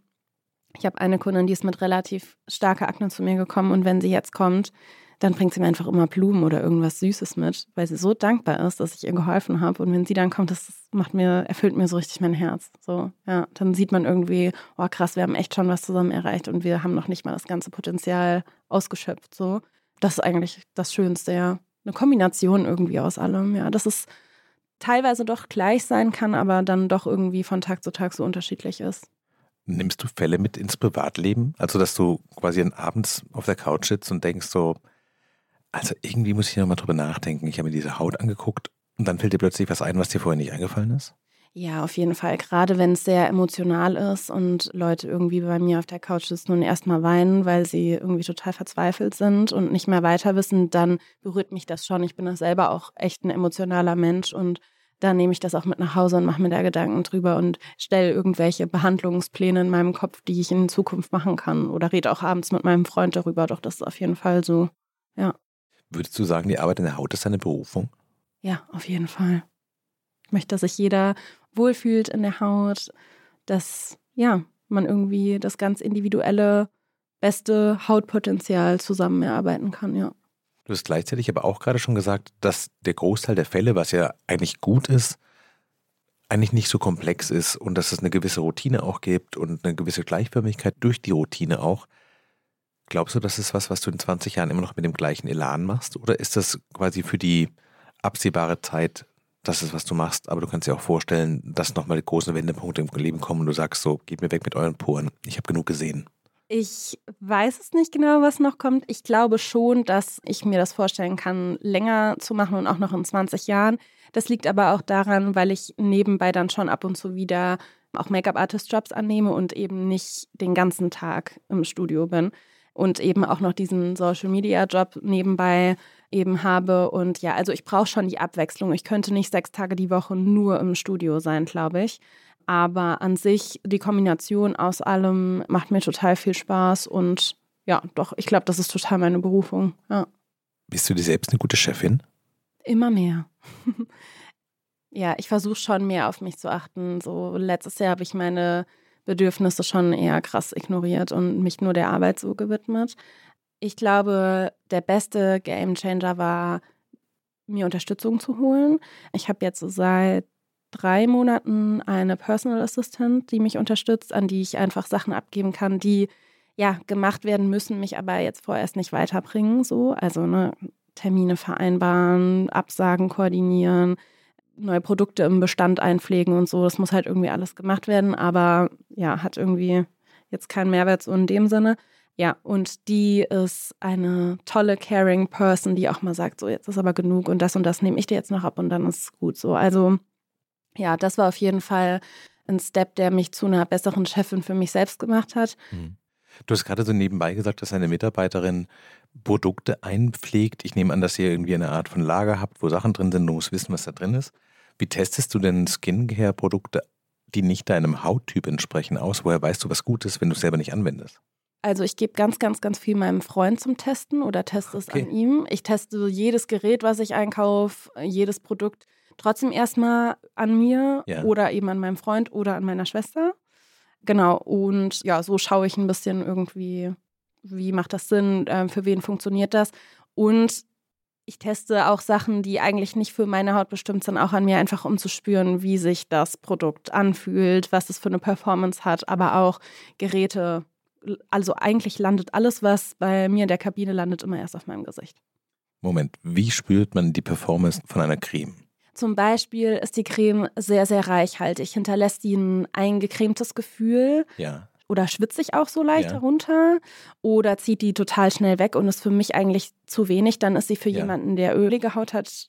Ich habe eine Kundin, die ist mit relativ starker Akne zu mir gekommen und wenn sie jetzt kommt, dann bringt sie mir einfach immer Blumen oder irgendwas Süßes mit, weil sie so dankbar ist, dass ich ihr geholfen habe. Und wenn sie dann kommt, das macht mir, erfüllt mir so richtig mein Herz. So, ja, dann sieht man irgendwie, oh krass, wir haben echt schon was zusammen erreicht und wir haben noch nicht mal das ganze Potenzial ausgeschöpft. So, das ist eigentlich das Schönste, ja. eine Kombination irgendwie aus allem, ja. Dass es teilweise doch gleich sein kann, aber dann doch irgendwie von Tag zu Tag so unterschiedlich ist. Nimmst du Fälle mit ins Privatleben? Also, dass du quasi abends auf der Couch sitzt und denkst so, also irgendwie muss ich nochmal drüber nachdenken. Ich habe mir diese Haut angeguckt und dann fällt dir plötzlich was ein, was dir vorher nicht eingefallen ist? Ja, auf jeden Fall. Gerade wenn es sehr emotional ist und Leute irgendwie bei mir auf der Couch sitzen und erstmal weinen, weil sie irgendwie total verzweifelt sind und nicht mehr weiter wissen, dann berührt mich das schon. Ich bin da selber auch echt ein emotionaler Mensch und dann nehme ich das auch mit nach Hause und mache mir da Gedanken drüber und stelle irgendwelche Behandlungspläne in meinem Kopf, die ich in Zukunft machen kann. Oder rede auch abends mit meinem Freund darüber. Doch, das ist auf jeden Fall so. Ja. Würdest du sagen, die Arbeit in der Haut ist deine Berufung? Ja, auf jeden Fall. Ich möchte, dass sich jeder wohlfühlt in der Haut, dass ja, man irgendwie das ganz individuelle, beste Hautpotenzial zusammen erarbeiten kann, ja. Du hast gleichzeitig aber auch gerade schon gesagt, dass der Großteil der Fälle, was ja eigentlich gut ist, eigentlich nicht so komplex ist und dass es eine gewisse Routine auch gibt und eine gewisse Gleichförmigkeit durch die Routine auch. Glaubst du, das ist was, was du in 20 Jahren immer noch mit dem gleichen Elan machst? Oder ist das quasi für die absehbare Zeit das ist, was du machst, aber du kannst dir auch vorstellen, dass nochmal die großen Wendepunkte im Leben kommen und du sagst so, geht mir weg mit euren Poren, ich habe genug gesehen. Ich weiß es nicht genau, was noch kommt. Ich glaube schon, dass ich mir das vorstellen kann, länger zu machen und auch noch in 20 Jahren. Das liegt aber auch daran, weil ich nebenbei dann schon ab und zu wieder auch Make-up-Artist-Jobs annehme und eben nicht den ganzen Tag im Studio bin und eben auch noch diesen Social-Media-Job nebenbei eben habe. Und ja, also ich brauche schon die Abwechslung. Ich könnte nicht sechs Tage die Woche nur im Studio sein, glaube ich. Aber an sich, die Kombination aus allem macht mir total viel Spaß und ja, doch, ich glaube, das ist total meine Berufung. Ja. Bist du dir selbst eine gute Chefin? Immer mehr. [LAUGHS] ja, ich versuche schon mehr auf mich zu achten. So letztes Jahr habe ich meine Bedürfnisse schon eher krass ignoriert und mich nur der Arbeit so gewidmet. Ich glaube, der beste Game Changer war, mir Unterstützung zu holen. Ich habe jetzt seit drei Monaten eine Personal Assistant, die mich unterstützt, an die ich einfach Sachen abgeben kann, die ja gemacht werden müssen, mich aber jetzt vorerst nicht weiterbringen. So, also ne, Termine vereinbaren, Absagen koordinieren, neue Produkte im Bestand einpflegen und so. Das muss halt irgendwie alles gemacht werden, aber ja, hat irgendwie jetzt keinen Mehrwert so in dem Sinne. Ja, und die ist eine tolle, caring Person, die auch mal sagt, so jetzt ist aber genug und das und das nehme ich dir jetzt noch ab und dann ist es gut so. Also ja, das war auf jeden Fall ein Step, der mich zu einer besseren Chefin für mich selbst gemacht hat. Mhm. Du hast gerade so nebenbei gesagt, dass eine Mitarbeiterin Produkte einpflegt. Ich nehme an, dass ihr irgendwie eine Art von Lager habt, wo Sachen drin sind, du musst wissen, was da drin ist. Wie testest du denn Skincare-Produkte, die nicht deinem Hauttyp entsprechen, aus? Woher weißt du, was gut ist, wenn du es selber nicht anwendest? Also ich gebe ganz, ganz, ganz viel meinem Freund zum Testen oder teste es okay. an ihm. Ich teste jedes Gerät, was ich einkaufe, jedes Produkt trotzdem erstmal an mir ja. oder eben an meinem Freund oder an meiner Schwester. Genau, und ja, so schaue ich ein bisschen irgendwie, wie macht das Sinn, äh, für wen funktioniert das. Und ich teste auch Sachen, die eigentlich nicht für meine Haut bestimmt sind, auch an mir, einfach um zu spüren, wie sich das Produkt anfühlt, was es für eine Performance hat, aber auch Geräte also eigentlich landet alles, was bei mir in der Kabine landet, immer erst auf meinem Gesicht. Moment, wie spürt man die Performance von einer Creme? Zum Beispiel ist die Creme sehr, sehr reichhaltig, hinterlässt die ein eingecremtes Gefühl. Ja. Oder schwitze ich auch so leicht ja. herunter oder zieht die total schnell weg und ist für mich eigentlich zu wenig. Dann ist sie für ja. jemanden, der ölige Haut hat,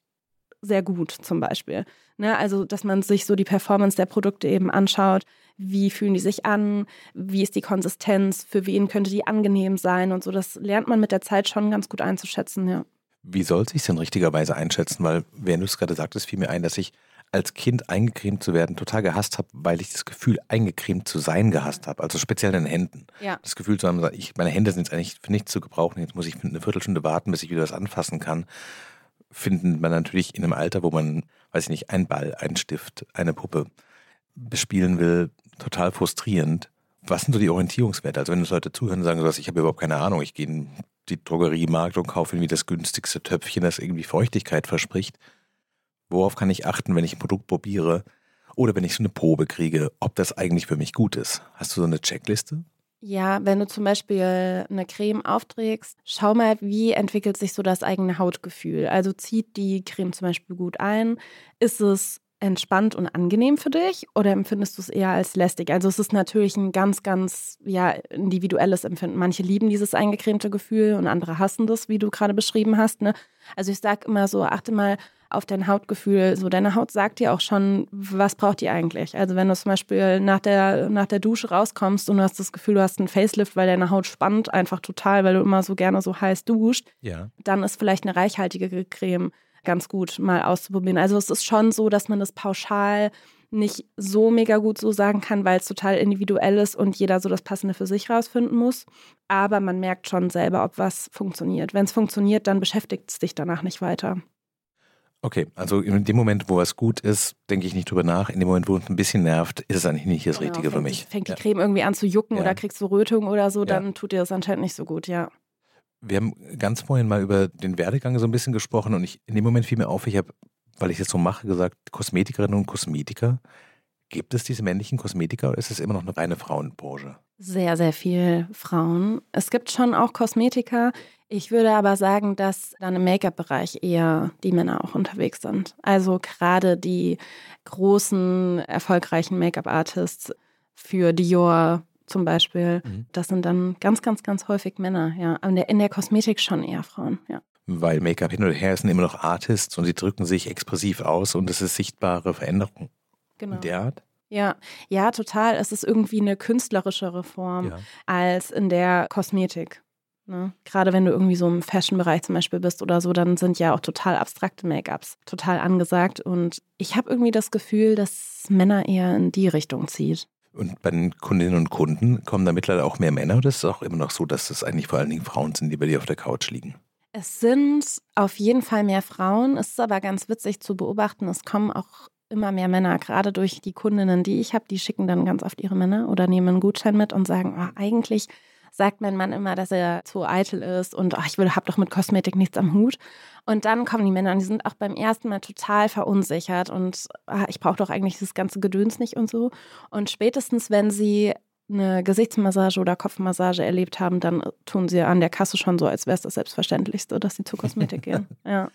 sehr gut zum Beispiel. Ne? Also, dass man sich so die Performance der Produkte eben anschaut wie fühlen die sich an, wie ist die Konsistenz, für wen könnte die angenehm sein und so. Das lernt man mit der Zeit schon ganz gut einzuschätzen, ja. Wie soll sich denn richtigerweise einschätzen? Weil, während du es gerade sagtest, fiel mir ein, dass ich als Kind eingecremt zu werden total gehasst habe, weil ich das Gefühl, eingecremt zu sein gehasst habe. Also speziell in den Händen. Ja. Das Gefühl zu haben, ich, meine Hände sind jetzt eigentlich für nichts zu gebrauchen. Jetzt muss ich eine Viertelstunde warten, bis ich wieder was anfassen kann. Findet man natürlich in einem Alter, wo man, weiß ich nicht, einen Ball, einen Stift, eine Puppe bespielen will, total frustrierend. Was sind so die Orientierungswerte? Also wenn uns Leute zuhören und sagen, so, ich habe überhaupt keine Ahnung, ich gehe in die Drogeriemarkt und kaufe irgendwie das günstigste Töpfchen, das irgendwie Feuchtigkeit verspricht. Worauf kann ich achten, wenn ich ein Produkt probiere oder wenn ich so eine Probe kriege, ob das eigentlich für mich gut ist? Hast du so eine Checkliste? Ja, wenn du zum Beispiel eine Creme aufträgst, schau mal, wie entwickelt sich so das eigene Hautgefühl. Also zieht die Creme zum Beispiel gut ein? Ist es entspannt und angenehm für dich oder empfindest du es eher als lästig? Also es ist natürlich ein ganz, ganz ja, individuelles Empfinden. Manche lieben dieses eingecremte Gefühl und andere hassen das, wie du gerade beschrieben hast. Ne? Also ich sage immer so, achte mal auf dein Hautgefühl. So, deine Haut sagt dir auch schon, was braucht die eigentlich. Also wenn du zum Beispiel nach der, nach der Dusche rauskommst und du hast das Gefühl, du hast einen Facelift, weil deine Haut spannt einfach total, weil du immer so gerne so heiß duscht, ja. dann ist vielleicht eine reichhaltige Creme ganz gut mal auszuprobieren. Also es ist schon so, dass man das pauschal nicht so mega gut so sagen kann, weil es total individuell ist und jeder so das Passende für sich rausfinden muss. Aber man merkt schon selber, ob was funktioniert. Wenn es funktioniert, dann beschäftigt es dich danach nicht weiter. Okay, also in dem Moment, wo es gut ist, denke ich nicht drüber nach. In dem Moment, wo es ein bisschen nervt, ist es eigentlich nicht das genau, Richtige für mich. Fängt die Creme irgendwie an zu jucken ja. oder kriegst du Rötung oder so, dann ja. tut dir das anscheinend nicht so gut, ja. Wir haben ganz vorhin mal über den Werdegang so ein bisschen gesprochen und ich, in dem Moment fiel mir auf, ich habe, weil ich es so mache, gesagt, Kosmetikerinnen und Kosmetiker. Gibt es diese männlichen Kosmetiker oder ist es immer noch eine reine Frauenbranche? Sehr, sehr viel Frauen. Es gibt schon auch Kosmetiker. Ich würde aber sagen, dass dann im Make-up-Bereich eher die Männer auch unterwegs sind. Also gerade die großen, erfolgreichen Make-up-Artists für Dior zum Beispiel, mhm. das sind dann ganz, ganz, ganz häufig Männer, ja. In der, in der Kosmetik schon eher Frauen, ja. Weil Make-up hin und her sind immer noch Artists und sie drücken sich expressiv aus und es ist sichtbare Veränderung. Genau. In der Art? Ja, ja, total. Es ist irgendwie eine künstlerischere Form ja. als in der Kosmetik. Ne? Gerade wenn du irgendwie so im Fashion-Bereich zum Beispiel bist oder so, dann sind ja auch total abstrakte Make-ups total angesagt. Und ich habe irgendwie das Gefühl, dass Männer eher in die Richtung zieht. Und bei den Kundinnen und Kunden kommen da mittlerweile auch mehr Männer oder ist es auch immer noch so, dass es eigentlich vor allen Dingen Frauen sind, die bei dir auf der Couch liegen? Es sind auf jeden Fall mehr Frauen. Es ist aber ganz witzig zu beobachten. Es kommen auch immer mehr Männer, gerade durch die Kundinnen, die ich habe, die schicken dann ganz oft ihre Männer oder nehmen einen Gutschein mit und sagen, oh, eigentlich sagt mein Mann immer, dass er zu eitel ist und ach, ich habe doch mit Kosmetik nichts am Hut. Und dann kommen die Männer und die sind auch beim ersten Mal total verunsichert und ach, ich brauche doch eigentlich das ganze Gedöns nicht und so. Und spätestens, wenn sie eine Gesichtsmassage oder Kopfmassage erlebt haben, dann tun sie an der Kasse schon so, als wäre es das Selbstverständlichste, dass sie zur Kosmetik gehen. [LAUGHS] Ja.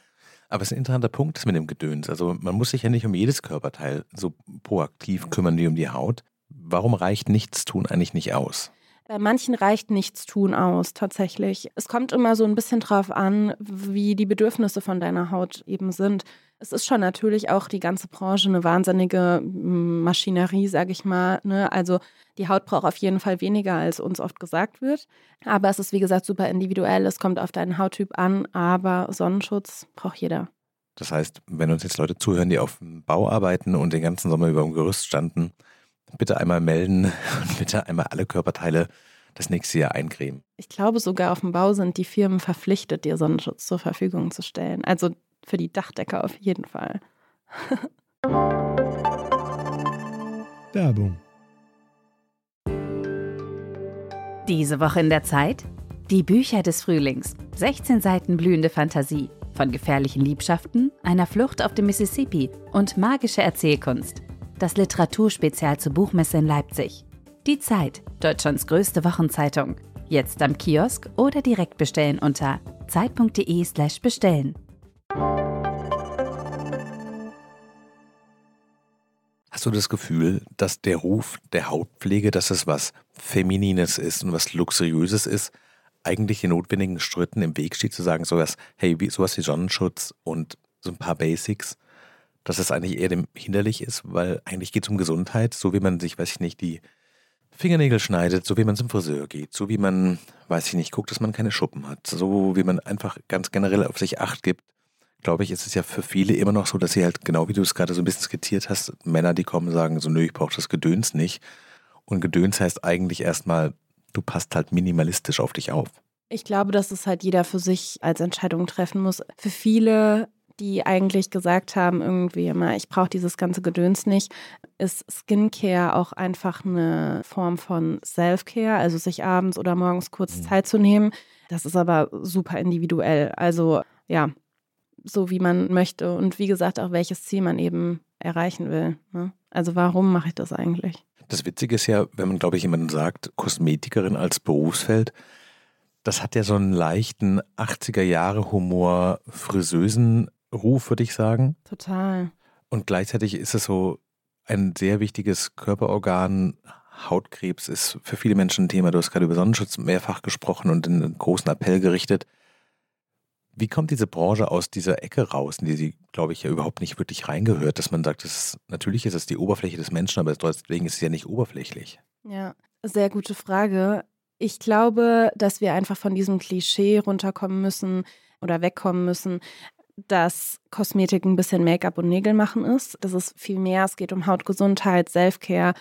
Aber es ist ein interessanter Punkt das mit dem Gedöns. Also man muss sich ja nicht um jedes Körperteil so proaktiv kümmern wie um die Haut. Warum reicht Nichtstun eigentlich nicht aus? Bei manchen reicht nichts tun aus, tatsächlich. Es kommt immer so ein bisschen drauf an, wie die Bedürfnisse von deiner Haut eben sind. Es ist schon natürlich auch die ganze Branche eine wahnsinnige hm, Maschinerie, sage ich mal. Ne? Also die Haut braucht auf jeden Fall weniger, als uns oft gesagt wird. Aber es ist, wie gesagt, super individuell. Es kommt auf deinen Hauttyp an, aber Sonnenschutz braucht jeder. Das heißt, wenn uns jetzt Leute zuhören, die auf dem Bau arbeiten und den ganzen Sommer über dem Gerüst standen, bitte einmal melden [LAUGHS] und bitte einmal alle Körperteile das nächste Jahr eincremen. Ich glaube, sogar auf dem Bau sind die Firmen verpflichtet, dir Sonnenschutz zur Verfügung zu stellen. Also für die Dachdecker auf jeden Fall. [LAUGHS] Werbung. Diese Woche in der Zeit? Die Bücher des Frühlings. 16 Seiten blühende Fantasie. Von gefährlichen Liebschaften, einer Flucht auf dem Mississippi und magische Erzählkunst das Literaturspezial zur Buchmesse in Leipzig. Die Zeit, Deutschlands größte Wochenzeitung. Jetzt am Kiosk oder direkt bestellen unter zeit.de/slash bestellen. Hast du das Gefühl, dass der Ruf der Hautpflege, dass es was Feminines ist und was Luxuriöses ist, eigentlich den notwendigen Schritten im Weg steht, zu sagen, sowas, hey, sowas wie Sonnenschutz und so ein paar Basics dass es eigentlich eher dem hinderlich ist, weil eigentlich geht es um Gesundheit, so wie man sich, weiß ich nicht, die Fingernägel schneidet, so wie man zum Friseur geht, so wie man, weiß ich nicht, guckt, dass man keine Schuppen hat, so wie man einfach ganz generell auf sich Acht gibt. Glaube ich, ist es ja für viele immer noch so, dass sie halt, genau wie du es gerade so ein bisschen skizziert hast, Männer, die kommen, sagen so, nö, ich brauche das Gedöns nicht. Und Gedöns heißt eigentlich erstmal, du passt halt minimalistisch auf dich auf. Ich glaube, dass es halt jeder für sich als Entscheidung treffen muss. Für viele die eigentlich gesagt haben, irgendwie immer, ich brauche dieses ganze Gedöns nicht, ist Skincare auch einfach eine Form von Self-Care, also sich abends oder morgens kurz mhm. Zeit zu nehmen. Das ist aber super individuell. Also ja, so wie man möchte und wie gesagt auch welches Ziel man eben erreichen will. Ne? Also warum mache ich das eigentlich? Das Witzige ist ja, wenn man, glaube ich, jemanden sagt, Kosmetikerin als Berufsfeld, das hat ja so einen leichten 80er Jahre Humor, frisösen Ruf, würde ich sagen. Total. Und gleichzeitig ist es so ein sehr wichtiges Körperorgan. Hautkrebs ist für viele Menschen ein Thema. Du hast gerade über Sonnenschutz mehrfach gesprochen und einen großen Appell gerichtet. Wie kommt diese Branche aus dieser Ecke raus, in die sie, glaube ich, ja überhaupt nicht wirklich reingehört, dass man sagt, ist, natürlich ist es die Oberfläche des Menschen, aber deswegen ist es ja nicht oberflächlich? Ja, sehr gute Frage. Ich glaube, dass wir einfach von diesem Klischee runterkommen müssen oder wegkommen müssen, dass Kosmetik ein bisschen Make-up und Nägel machen ist. Das ist viel mehr. Es geht um Hautgesundheit, Selfcare,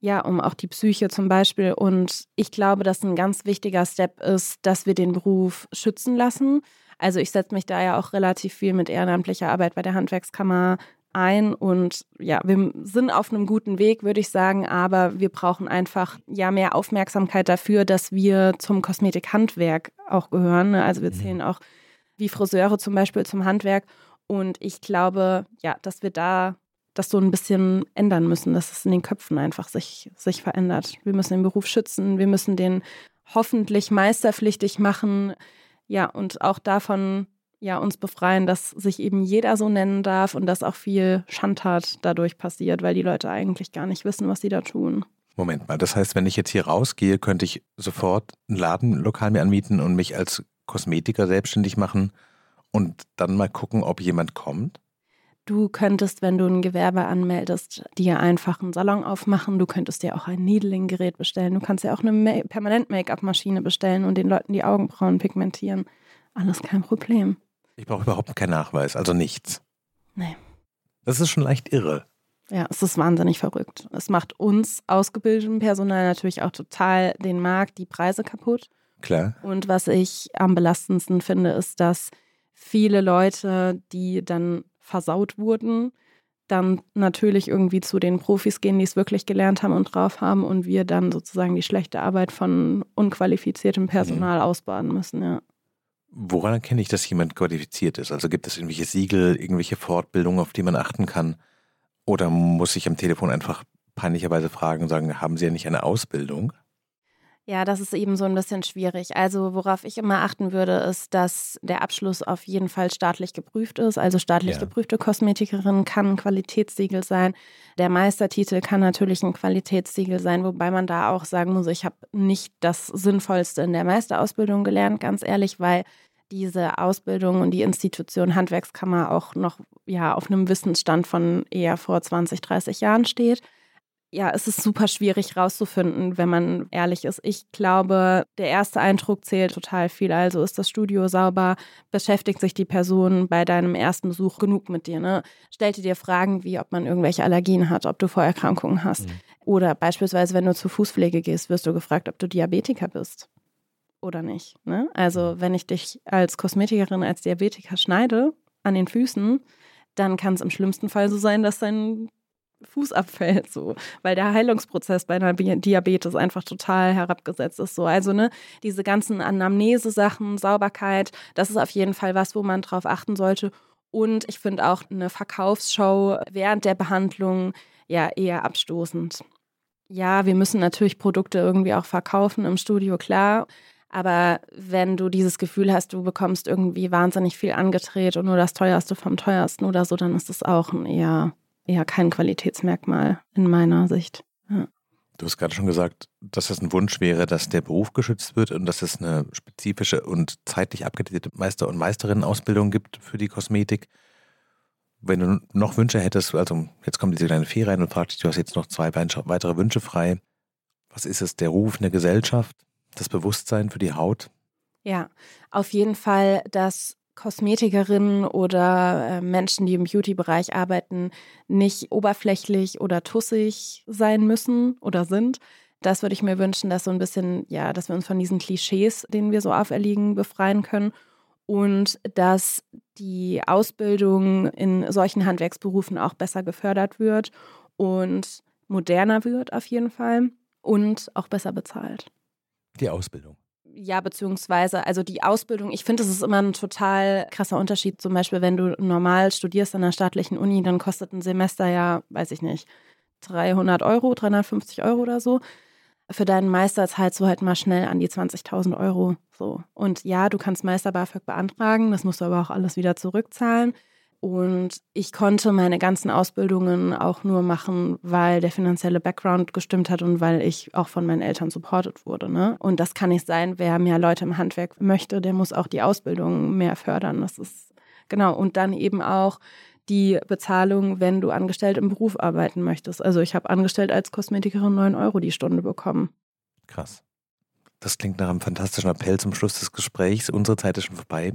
ja, um auch die Psyche zum Beispiel. Und ich glaube, dass ein ganz wichtiger Step ist, dass wir den Beruf schützen lassen. Also ich setze mich da ja auch relativ viel mit ehrenamtlicher Arbeit bei der Handwerkskammer ein und ja, wir sind auf einem guten Weg, würde ich sagen, aber wir brauchen einfach ja mehr Aufmerksamkeit dafür, dass wir zum Kosmetikhandwerk auch gehören. Also wir mhm. zählen auch wie Friseure zum Beispiel zum Handwerk und ich glaube, ja, dass wir da das so ein bisschen ändern müssen, dass es in den Köpfen einfach sich, sich verändert. Wir müssen den Beruf schützen, wir müssen den hoffentlich meisterpflichtig machen, ja, und auch davon ja, uns befreien, dass sich eben jeder so nennen darf und dass auch viel Schandtat dadurch passiert, weil die Leute eigentlich gar nicht wissen, was sie da tun. Moment mal, das heißt, wenn ich jetzt hier rausgehe, könnte ich sofort ein Ladenlokal mir anmieten und mich als Kosmetiker selbstständig machen und dann mal gucken, ob jemand kommt? Du könntest, wenn du ein Gewerbe anmeldest, dir einfach einen Salon aufmachen. Du könntest dir auch ein Needling-Gerät bestellen. Du kannst ja auch eine Permanent-Make-up-Maschine bestellen und den Leuten die Augenbrauen pigmentieren. Alles kein Problem. Ich brauche überhaupt keinen Nachweis, also nichts. Nee. Das ist schon leicht irre. Ja, es ist wahnsinnig verrückt. Es macht uns ausgebildetem Personal natürlich auch total den Markt, die Preise kaputt. Klar. Und was ich am belastendsten finde, ist, dass viele Leute, die dann versaut wurden, dann natürlich irgendwie zu den Profis gehen, die es wirklich gelernt haben und drauf haben und wir dann sozusagen die schlechte Arbeit von unqualifiziertem Personal mhm. ausbaden müssen, ja. Woran erkenne ich, dass jemand qualifiziert ist? Also gibt es irgendwelche Siegel, irgendwelche Fortbildungen, auf die man achten kann? Oder muss ich am Telefon einfach peinlicherweise fragen und sagen, haben Sie ja nicht eine Ausbildung? Ja, das ist eben so ein bisschen schwierig. Also worauf ich immer achten würde, ist, dass der Abschluss auf jeden Fall staatlich geprüft ist. Also staatlich ja. geprüfte Kosmetikerin kann ein Qualitätssiegel sein. Der Meistertitel kann natürlich ein Qualitätssiegel sein, wobei man da auch sagen muss, ich habe nicht das Sinnvollste in der Meisterausbildung gelernt, ganz ehrlich, weil diese Ausbildung und die Institution Handwerkskammer auch noch ja auf einem Wissensstand von eher vor 20, 30 Jahren steht ja, es ist super schwierig rauszufinden, wenn man ehrlich ist. Ich glaube, der erste Eindruck zählt total viel. Also ist das Studio sauber? Beschäftigt sich die Person bei deinem ersten Besuch genug mit dir? Ne? Stellt dir Fragen wie, ob man irgendwelche Allergien hat, ob du Vorerkrankungen hast. Mhm. Oder beispielsweise, wenn du zur Fußpflege gehst, wirst du gefragt, ob du Diabetiker bist oder nicht. Ne? Also, mhm. wenn ich dich als Kosmetikerin, als Diabetiker schneide an den Füßen, dann kann es im schlimmsten Fall so sein, dass dein Fuß abfällt, so, weil der Heilungsprozess bei einer Diabetes einfach total herabgesetzt ist. So. Also, ne, diese ganzen Anamnese-Sachen, Sauberkeit, das ist auf jeden Fall was, wo man drauf achten sollte. Und ich finde auch eine Verkaufsshow während der Behandlung ja eher abstoßend. Ja, wir müssen natürlich Produkte irgendwie auch verkaufen im Studio, klar. Aber wenn du dieses Gefühl hast, du bekommst irgendwie wahnsinnig viel angedreht und nur das Teuerste vom Teuersten oder so, dann ist das auch ein eher ja kein Qualitätsmerkmal in meiner Sicht. Ja. Du hast gerade schon gesagt, dass es ein Wunsch wäre, dass der Beruf geschützt wird und dass es eine spezifische und zeitlich abgedatete Meister- und Meisterinnen-Ausbildung gibt für die Kosmetik. Wenn du noch Wünsche hättest, also jetzt kommt diese kleine Fee rein und fragt dich, du hast jetzt noch zwei weitere Wünsche frei. Was ist es? Der Ruf in der Gesellschaft? Das Bewusstsein für die Haut? Ja, auf jeden Fall, dass Kosmetikerinnen oder äh, Menschen, die im Beauty-Bereich arbeiten, nicht oberflächlich oder tussig sein müssen oder sind. Das würde ich mir wünschen, dass so ein bisschen, ja, dass wir uns von diesen Klischees, denen wir so auferlegen, befreien können und dass die Ausbildung in solchen Handwerksberufen auch besser gefördert wird und moderner wird auf jeden Fall und auch besser bezahlt. Die Ausbildung Ja, beziehungsweise, also die Ausbildung, ich finde, es ist immer ein total krasser Unterschied. Zum Beispiel, wenn du normal studierst an einer staatlichen Uni, dann kostet ein Semester ja, weiß ich nicht, 300 Euro, 350 Euro oder so. Für deinen Meister zahlst du halt mal schnell an die 20.000 Euro. So. Und ja, du kannst Meister BAföG beantragen, das musst du aber auch alles wieder zurückzahlen. Und ich konnte meine ganzen Ausbildungen auch nur machen, weil der finanzielle Background gestimmt hat und weil ich auch von meinen Eltern supportet wurde. Ne? Und das kann nicht sein, wer mehr Leute im Handwerk möchte, der muss auch die Ausbildung mehr fördern. Das ist genau. Und dann eben auch die Bezahlung, wenn du angestellt im Beruf arbeiten möchtest. Also ich habe angestellt als Kosmetikerin 9 Euro die Stunde bekommen. Krass. Das klingt nach einem fantastischen Appell zum Schluss des Gesprächs. Unsere Zeit ist schon vorbei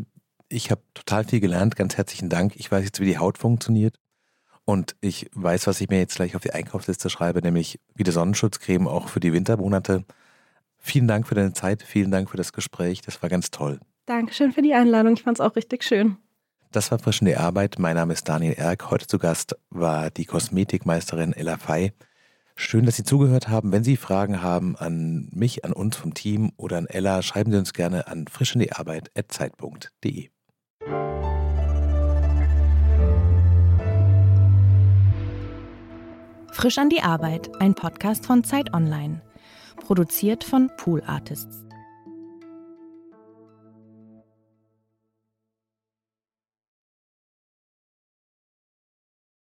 ich habe total viel gelernt. Ganz herzlichen Dank. Ich weiß jetzt, wie die Haut funktioniert. Und ich weiß, was ich mir jetzt gleich auf die Einkaufsliste schreibe, nämlich wie die Sonnenschutzcreme auch für die Wintermonate. Vielen Dank für deine Zeit, vielen Dank für das Gespräch. Das war ganz toll. Dankeschön für die Einladung. Ich fand es auch richtig schön. Das war Frischende Arbeit. Mein Name ist Daniel Erk. Heute zu Gast war die Kosmetikmeisterin Ella Fey. Schön, dass Sie zugehört haben. Wenn Sie Fragen haben an mich, an uns vom Team oder an Ella, schreiben Sie uns gerne an frischendearbeit.zeit.de. Frisch an die Arbeit, ein Podcast von Zeit Online. Produziert von Pool Artists.